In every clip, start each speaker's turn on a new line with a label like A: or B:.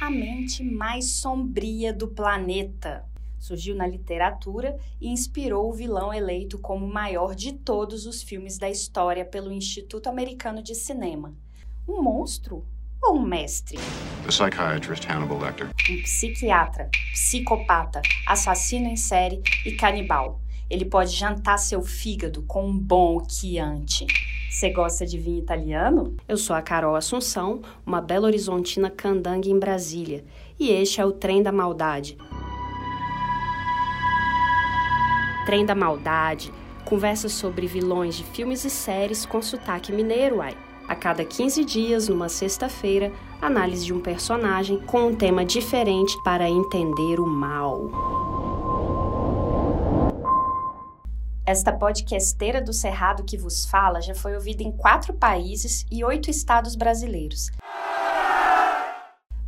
A: a mente mais sombria do planeta. Surgiu na literatura e inspirou o vilão eleito como o maior de todos os filmes da história pelo Instituto Americano de Cinema. Um monstro ou um mestre?
B: The psychiatrist Hannibal Lecter.
A: Um psiquiatra, psicopata, assassino em série e canibal. Ele pode jantar seu fígado com um bom Chianti. Você gosta de vinho italiano? Eu sou a Carol Assunção, uma bela horizontina candangue em Brasília, e este é o Trem da Maldade. Trem da Maldade conversa sobre vilões de filmes e séries com sotaque mineiro, ai. A cada 15 dias, numa sexta-feira, análise de um personagem com um tema diferente para entender o mal. Esta podcasteira do Cerrado que vos fala já foi ouvida em quatro países e oito estados brasileiros.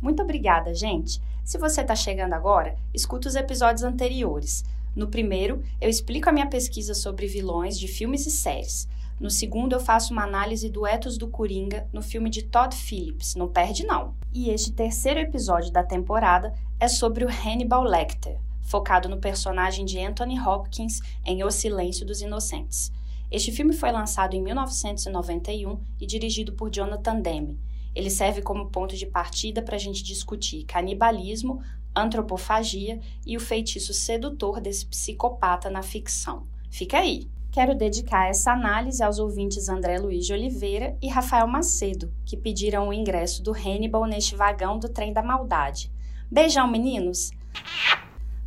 A: Muito obrigada, gente! Se você está chegando agora, escuta os episódios anteriores. No primeiro, eu explico a minha pesquisa sobre vilões de filmes e séries. No segundo, eu faço uma análise do ethos do Coringa no filme de Todd Phillips, não perde não. E este terceiro episódio da temporada é sobre o Hannibal Lecter, focado no personagem de Anthony Hopkins em O Silêncio dos Inocentes. Este filme foi lançado em 1991 e dirigido por Jonathan Demme. Ele serve como ponto de partida para a gente discutir canibalismo, antropofagia e o feitiço sedutor desse psicopata na ficção. Fica aí! Quero dedicar essa análise aos ouvintes André Luiz de Oliveira e Rafael Macedo, que pediram o ingresso do Hannibal neste vagão do trem da maldade. Beijão, meninos!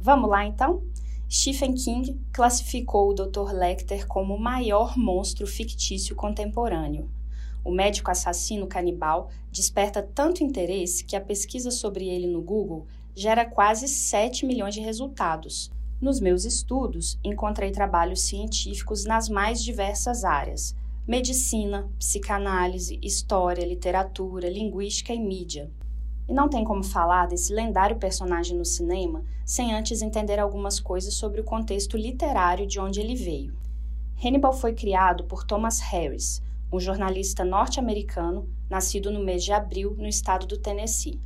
A: Vamos lá então? Stephen King classificou o Dr. Lecter como o maior monstro fictício contemporâneo. O médico assassino canibal desperta tanto interesse que a pesquisa sobre ele no Google gera quase 7 milhões de resultados. Nos meus estudos, encontrei trabalhos científicos nas mais diversas áreas: medicina, psicanálise, história, literatura, linguística e mídia. E não tem como falar desse lendário personagem no cinema sem antes entender algumas coisas sobre o contexto literário de onde ele veio. Hannibal foi criado por Thomas Harris, um jornalista norte-americano nascido no mês de abril no estado do Tennessee.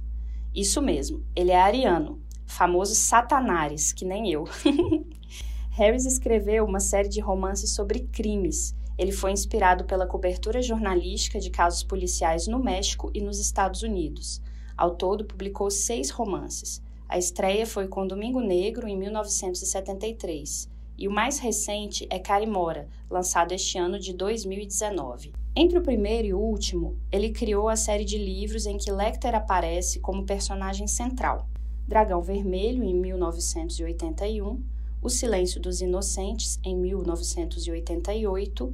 A: Isso mesmo, ele é ariano, famoso Satanares, que nem eu. Harris escreveu uma série de romances sobre crimes. Ele foi inspirado pela cobertura jornalística de casos policiais no México e nos Estados Unidos. Ao todo, publicou seis romances. A estreia foi com Domingo Negro, em 1973, e o mais recente é Carimora, lançado este ano de 2019. Entre o primeiro e o último, ele criou a série de livros em que Lecter aparece como personagem central. Dragão Vermelho, em 1981, O Silêncio dos Inocentes, em 1988,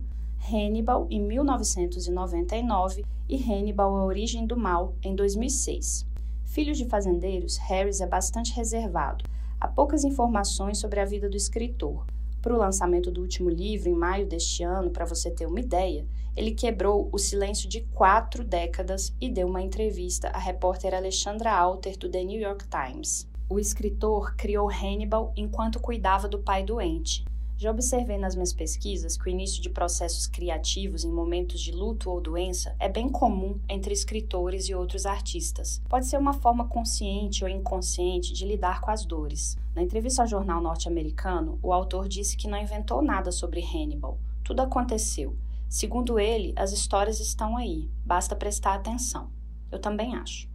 A: Hannibal, em 1999, e Hannibal A Origem do Mal, em 2006. Filho de fazendeiros, Harris é bastante reservado. Há poucas informações sobre a vida do escritor. Para o lançamento do último livro, em maio deste ano, para você ter uma ideia, ele quebrou o silêncio de quatro décadas e deu uma entrevista à repórter Alexandra Alter do The New York Times. O escritor criou Hannibal enquanto cuidava do pai doente. Já observei nas minhas pesquisas que o início de processos criativos em momentos de luto ou doença é bem comum entre escritores e outros artistas. Pode ser uma forma consciente ou inconsciente de lidar com as dores. Na entrevista ao jornal norte-americano, o autor disse que não inventou nada sobre Hannibal. Tudo aconteceu. Segundo ele, as histórias estão aí, basta prestar atenção. Eu também acho.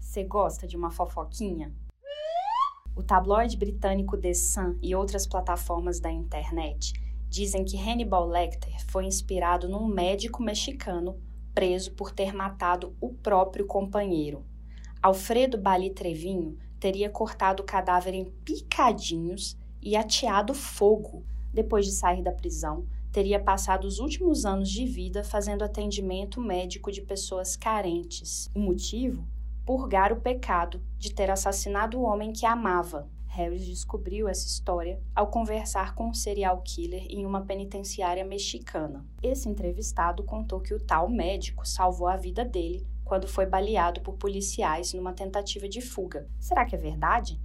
A: Você gosta de uma fofoquinha? O tabloide britânico The Sun e outras plataformas da internet dizem que Hannibal Lecter foi inspirado num médico mexicano preso por ter matado o próprio companheiro. Alfredo Bali Trevinho teria cortado o cadáver em picadinhos e ateado fogo. Depois de sair da prisão, teria passado os últimos anos de vida fazendo atendimento médico de pessoas carentes. O motivo? Purgar o pecado de ter assassinado o homem que amava. Harris descobriu essa história ao conversar com um serial killer em uma penitenciária mexicana. Esse entrevistado contou que o tal médico salvou a vida dele quando foi baleado por policiais numa tentativa de fuga. Será que é verdade?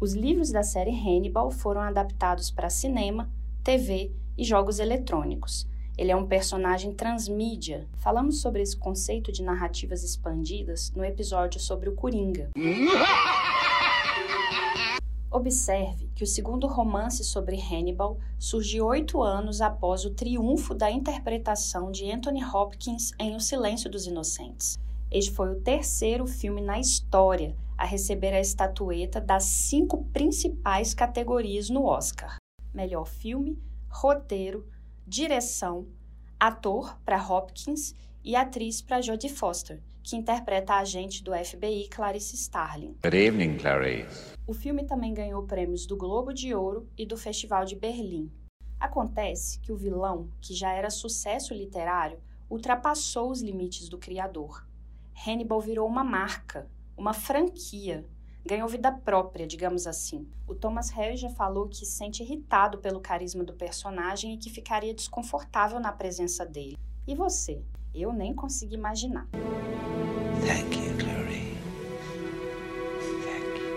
A: Os livros da série Hannibal foram adaptados para cinema, TV e jogos eletrônicos. Ele é um personagem transmídia. Falamos sobre esse conceito de narrativas expandidas no episódio sobre o Coringa. Observe que o segundo romance sobre Hannibal surgiu oito anos após o triunfo da interpretação de Anthony Hopkins em O Silêncio dos Inocentes. Este foi o terceiro filme na história a receber a estatueta das cinco principais categorias no Oscar: melhor filme, roteiro, direção, ator para Hopkins e atriz para Jodie Foster, que interpreta a agente do FBI Clarice Starling.
C: Good evening, Clarice.
A: O filme também ganhou prêmios do Globo de Ouro e do Festival de Berlim. Acontece que o vilão, que já era sucesso literário, ultrapassou os limites do criador. Hannibal virou uma marca, uma franquia, ganhou vida própria, digamos assim. O Thomas Harris já falou que se sente irritado pelo carisma do personagem e que ficaria desconfortável na presença dele. E você? Eu nem consegui imaginar.
C: Thank you, Clarice. Thank you.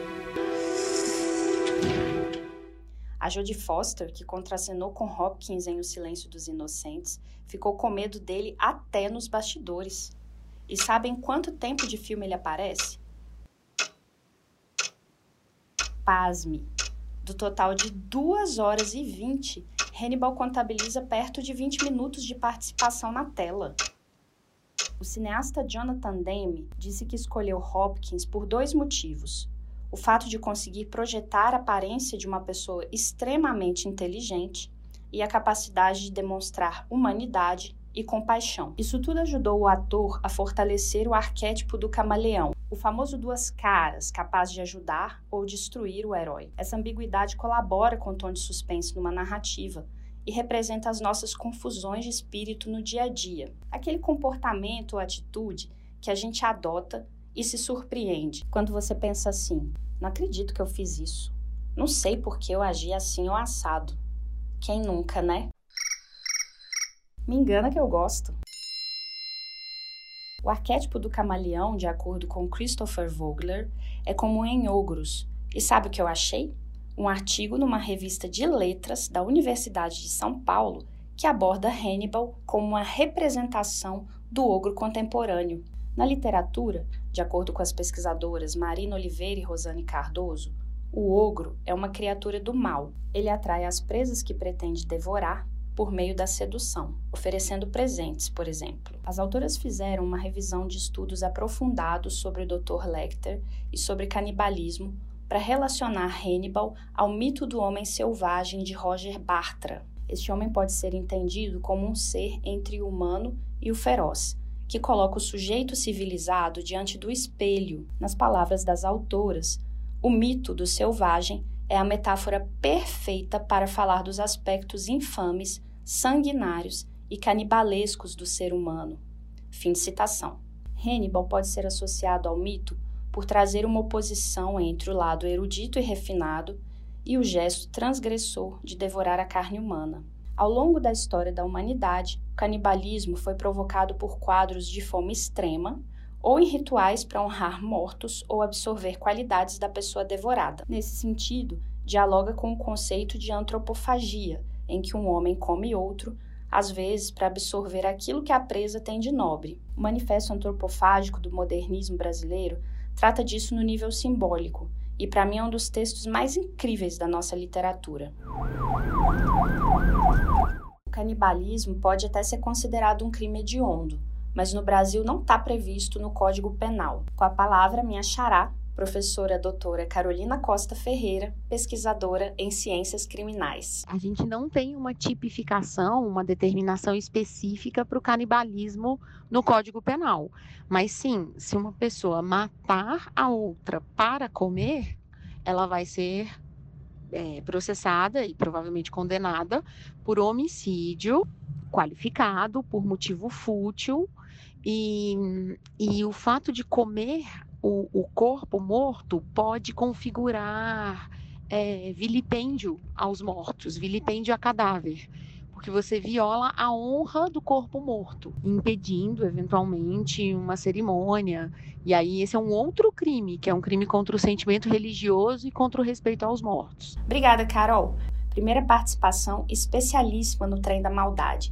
A: A Jodie Foster, que contracenou com Hopkins em O Silêncio dos Inocentes, ficou com medo dele até nos bastidores. E sabem quanto tempo de filme ele aparece? Pasme! Do total de 2 horas e 20, Hannibal contabiliza perto de 20 minutos de participação na tela. O cineasta Jonathan Demme disse que escolheu Hopkins por dois motivos. O fato de conseguir projetar a aparência de uma pessoa extremamente inteligente e a capacidade de demonstrar humanidade e compaixão. Isso tudo ajudou o ator a fortalecer o arquétipo do camaleão, o famoso duas caras, capaz de ajudar ou destruir o herói. Essa ambiguidade colabora com o tom de suspense numa narrativa e representa as nossas confusões de espírito no dia a dia. Aquele comportamento ou atitude que a gente adota e se surpreende quando você pensa assim: não acredito que eu fiz isso. Não sei por que eu agi assim ou assado. Quem nunca, né? Me engana que eu gosto. O arquétipo do camaleão, de acordo com Christopher Vogler, é comum em ogros. E sabe o que eu achei? Um artigo numa revista de letras da Universidade de São Paulo que aborda Hannibal como uma representação do ogro contemporâneo. Na literatura, de acordo com as pesquisadoras Marina Oliveira e Rosane Cardoso, o ogro é uma criatura do mal. Ele atrai as presas que pretende devorar por meio da sedução, oferecendo presentes, por exemplo. As autoras fizeram uma revisão de estudos aprofundados sobre o Dr. Lecter e sobre canibalismo para relacionar Hannibal ao mito do homem selvagem de Roger Bartra. Este homem pode ser entendido como um ser entre o humano e o feroz, que coloca o sujeito civilizado diante do espelho. Nas palavras das autoras, o mito do selvagem é a metáfora perfeita para falar dos aspectos infames, sanguinários e canibalescos do ser humano. Fim de citação. Hannibal pode ser associado ao mito por trazer uma oposição entre o lado erudito e refinado e o gesto transgressor de devorar a carne humana. Ao longo da história da humanidade, o canibalismo foi provocado por quadros de fome extrema ou em rituais para honrar mortos ou absorver qualidades da pessoa devorada. Nesse sentido, dialoga com o conceito de antropofagia, em que um homem come outro, às vezes para absorver aquilo que a presa tem de nobre. O Manifesto Antropofágico do Modernismo Brasileiro trata disso no nível simbólico, e para mim é um dos textos mais incríveis da nossa literatura. O canibalismo pode até ser considerado um crime hediondo, mas no Brasil não está previsto no Código Penal. Com a palavra, minha xará, professora doutora Carolina Costa Ferreira, pesquisadora em ciências criminais.
D: A gente não tem uma tipificação, uma determinação específica para o canibalismo no Código Penal. Mas sim, se uma pessoa matar a outra para comer, ela vai ser é, processada e provavelmente condenada por homicídio qualificado, por motivo fútil e, e o fato de comer o, o corpo morto pode configurar é, vilipêndio aos mortos, vilipêndio a cadáver, porque você viola a honra do corpo morto, impedindo eventualmente uma cerimônia. E aí esse é um outro crime, que é um crime contra o sentimento religioso e contra o respeito aos mortos.
A: Obrigada, Carol. Primeira participação especialíssima no trem da maldade.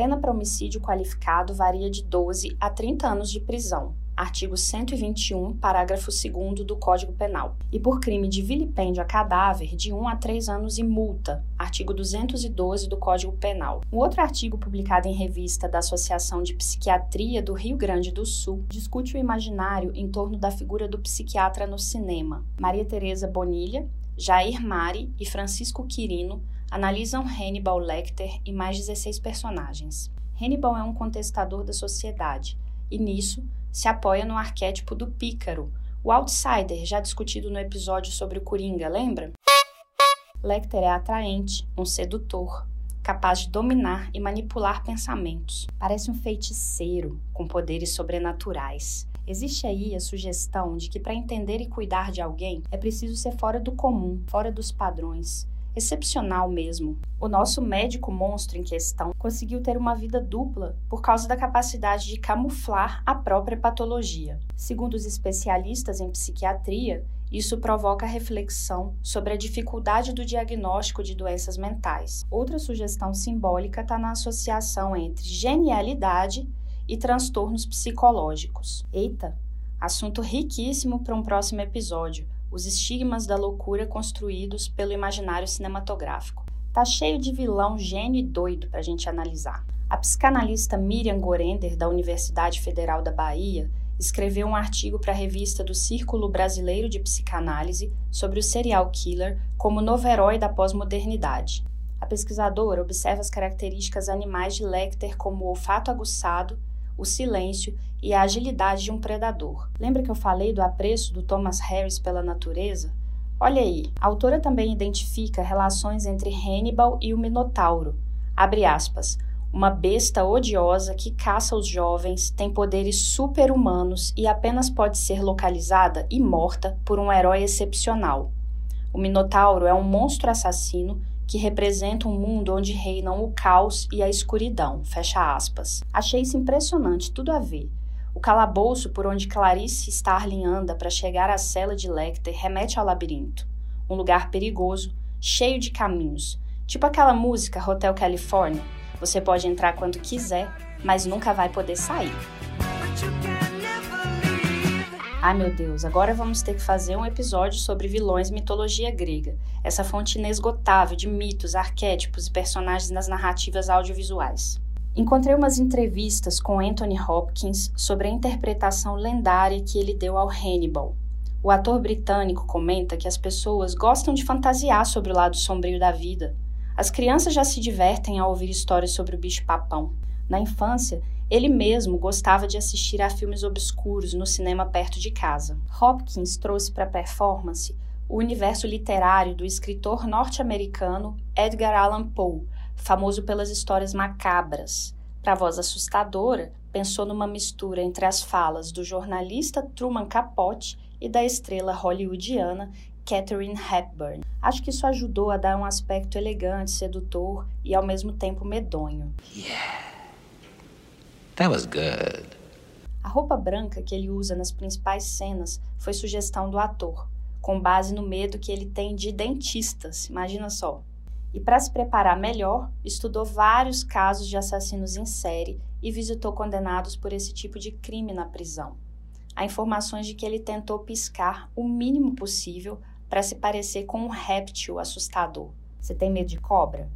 A: pena para homicídio qualificado varia de 12 a 30 anos de prisão, artigo 121, parágrafo 2 do Código Penal, e por crime de vilipêndio a cadáver, de 1 a 3 anos e multa, artigo 212 do Código Penal. Um outro artigo publicado em revista da Associação de Psiquiatria do Rio Grande do Sul discute o imaginário em torno da figura do psiquiatra no cinema. Maria Teresa Bonilha, Jair Mari e Francisco Quirino analisam Hannibal Lecter e mais 16 personagens. Hannibal é um contestador da sociedade, e nisso se apoia no arquétipo do pícaro, o outsider já discutido no episódio sobre o Coringa, lembra? Lecter é atraente, um sedutor, capaz de dominar e manipular pensamentos. Parece um feiticeiro com poderes sobrenaturais. Existe aí a sugestão de que para entender e cuidar de alguém é preciso ser fora do comum, fora dos padrões, excepcional mesmo. O nosso médico monstro em questão conseguiu ter uma vida dupla por causa da capacidade de camuflar a própria patologia. Segundo os especialistas em psiquiatria, isso provoca reflexão sobre a dificuldade do diagnóstico de doenças mentais. Outra sugestão simbólica está na associação entre genialidade e transtornos psicológicos. Eita, assunto riquíssimo para um próximo episódio os estigmas da loucura construídos pelo imaginário cinematográfico. Tá cheio de vilão, gênio e doido para a gente analisar. A psicanalista Miriam Gorender, da Universidade Federal da Bahia, escreveu um artigo para a revista do Círculo Brasileiro de Psicanálise sobre o serial killer como novo herói da pós-modernidade. A pesquisadora observa as características animais de Lecter como o olfato aguçado, o silêncio e a agilidade de um predador. Lembra que eu falei do apreço do Thomas Harris pela natureza? Olha aí, a autora também identifica relações entre Hannibal e o Minotauro. Abre aspas. Uma besta odiosa que caça os jovens, tem poderes super-humanos e apenas pode ser localizada e morta por um herói excepcional. O Minotauro é um monstro assassino que representa um mundo onde reinam o caos e a escuridão. Fecha aspas. Achei isso impressionante, tudo a ver. O calabouço por onde Clarice Starling anda para chegar à cela de Lecter remete ao labirinto. Um lugar perigoso, cheio de caminhos. Tipo aquela música Hotel California. Você pode entrar quando quiser, mas nunca vai poder sair. Ai meu Deus, agora vamos ter que fazer um episódio sobre vilões e mitologia grega, essa fonte inesgotável de mitos, arquétipos e personagens nas narrativas audiovisuais. Encontrei umas entrevistas com Anthony Hopkins sobre a interpretação lendária que ele deu ao Hannibal. O ator britânico comenta que as pessoas gostam de fantasiar sobre o lado sombrio da vida. As crianças já se divertem ao ouvir histórias sobre o bicho-papão. Na infância, ele mesmo gostava de assistir a filmes obscuros no cinema perto de casa. Hopkins trouxe para a performance o universo literário do escritor norte-americano Edgar Allan Poe, famoso pelas histórias macabras. Para a voz assustadora, pensou numa mistura entre as falas do jornalista Truman Capote e da estrela hollywoodiana Catherine Hepburn. Acho que isso ajudou a dar um aspecto elegante, sedutor e ao mesmo tempo medonho.
C: Yeah. That was good.
A: A roupa branca que ele usa nas principais cenas foi sugestão do ator, com base no medo que ele tem de dentistas, imagina só. E para se preparar melhor, estudou vários casos de assassinos em série e visitou condenados por esse tipo de crime na prisão. Há informações de que ele tentou piscar o mínimo possível para se parecer com um réptil assustador. Você tem medo de cobra?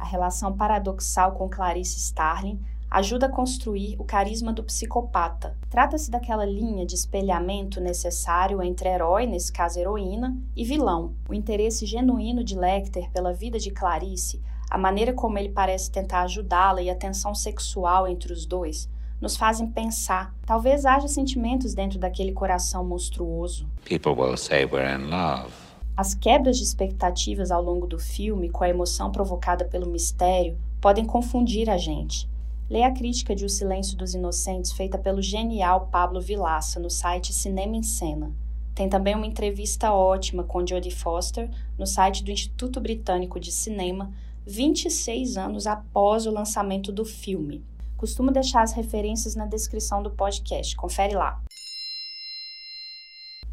A: a relação paradoxal com Clarice Starling ajuda a construir o carisma do psicopata. Trata-se daquela linha de espelhamento necessário entre herói, nesse caso heroína, e vilão. O interesse genuíno de Lecter pela vida de Clarice, a maneira como ele parece tentar ajudá-la e a tensão sexual entre os dois, nos fazem pensar. Talvez haja sentimentos dentro daquele coração monstruoso.
C: People will say we're in love.
A: As quebras de expectativas ao longo do filme, com a emoção provocada pelo mistério, podem confundir a gente. Leia a crítica de O Silêncio dos Inocentes feita pelo genial Pablo Vilaça no site Cinema em Cena. Tem também uma entrevista ótima com Jodie Foster no site do Instituto Britânico de Cinema, 26 anos após o lançamento do filme. Costumo deixar as referências na descrição do podcast, confere lá.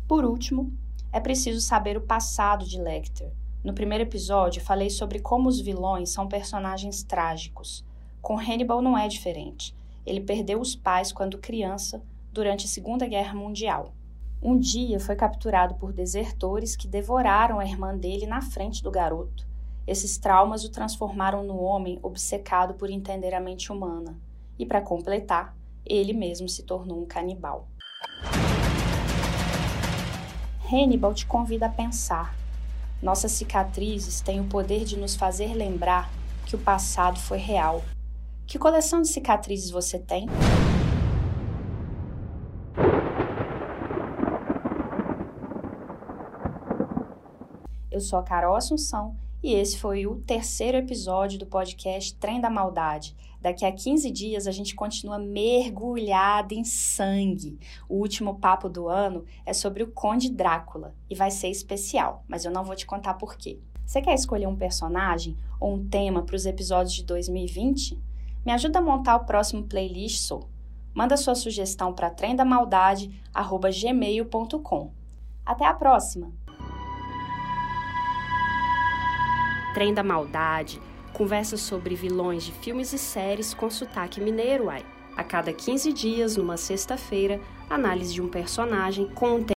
A: Por último, é preciso saber o passado de Lecter. No primeiro episódio, falei sobre como os vilões são personagens trágicos. Com Hannibal não é diferente. Ele perdeu os pais quando criança, durante a Segunda Guerra Mundial. Um dia foi capturado por desertores que devoraram a irmã dele na frente do garoto. Esses traumas o transformaram no homem obcecado por entender a mente humana. E para completar, ele mesmo se tornou um canibal. Hannibal te convida a pensar. Nossas cicatrizes têm o poder de nos fazer lembrar que o passado foi real. Que coleção de cicatrizes você tem? Eu sou a Carol Assunção e esse foi o terceiro episódio do podcast Trem da Maldade. Daqui a 15 dias a gente continua mergulhado em sangue. O último papo do ano é sobre o Conde Drácula e vai ser especial, mas eu não vou te contar por quê. Você quer escolher um personagem ou um tema para os episódios de 2020? Me ajuda a montar o próximo playlist, sou. Manda sua sugestão para trendamaldade@gmail.com. Até a próxima. Trem da Maldade, conversa sobre vilões de filmes e séries com sotaque mineiro. A cada 15 dias, numa sexta-feira, análise de um personagem com um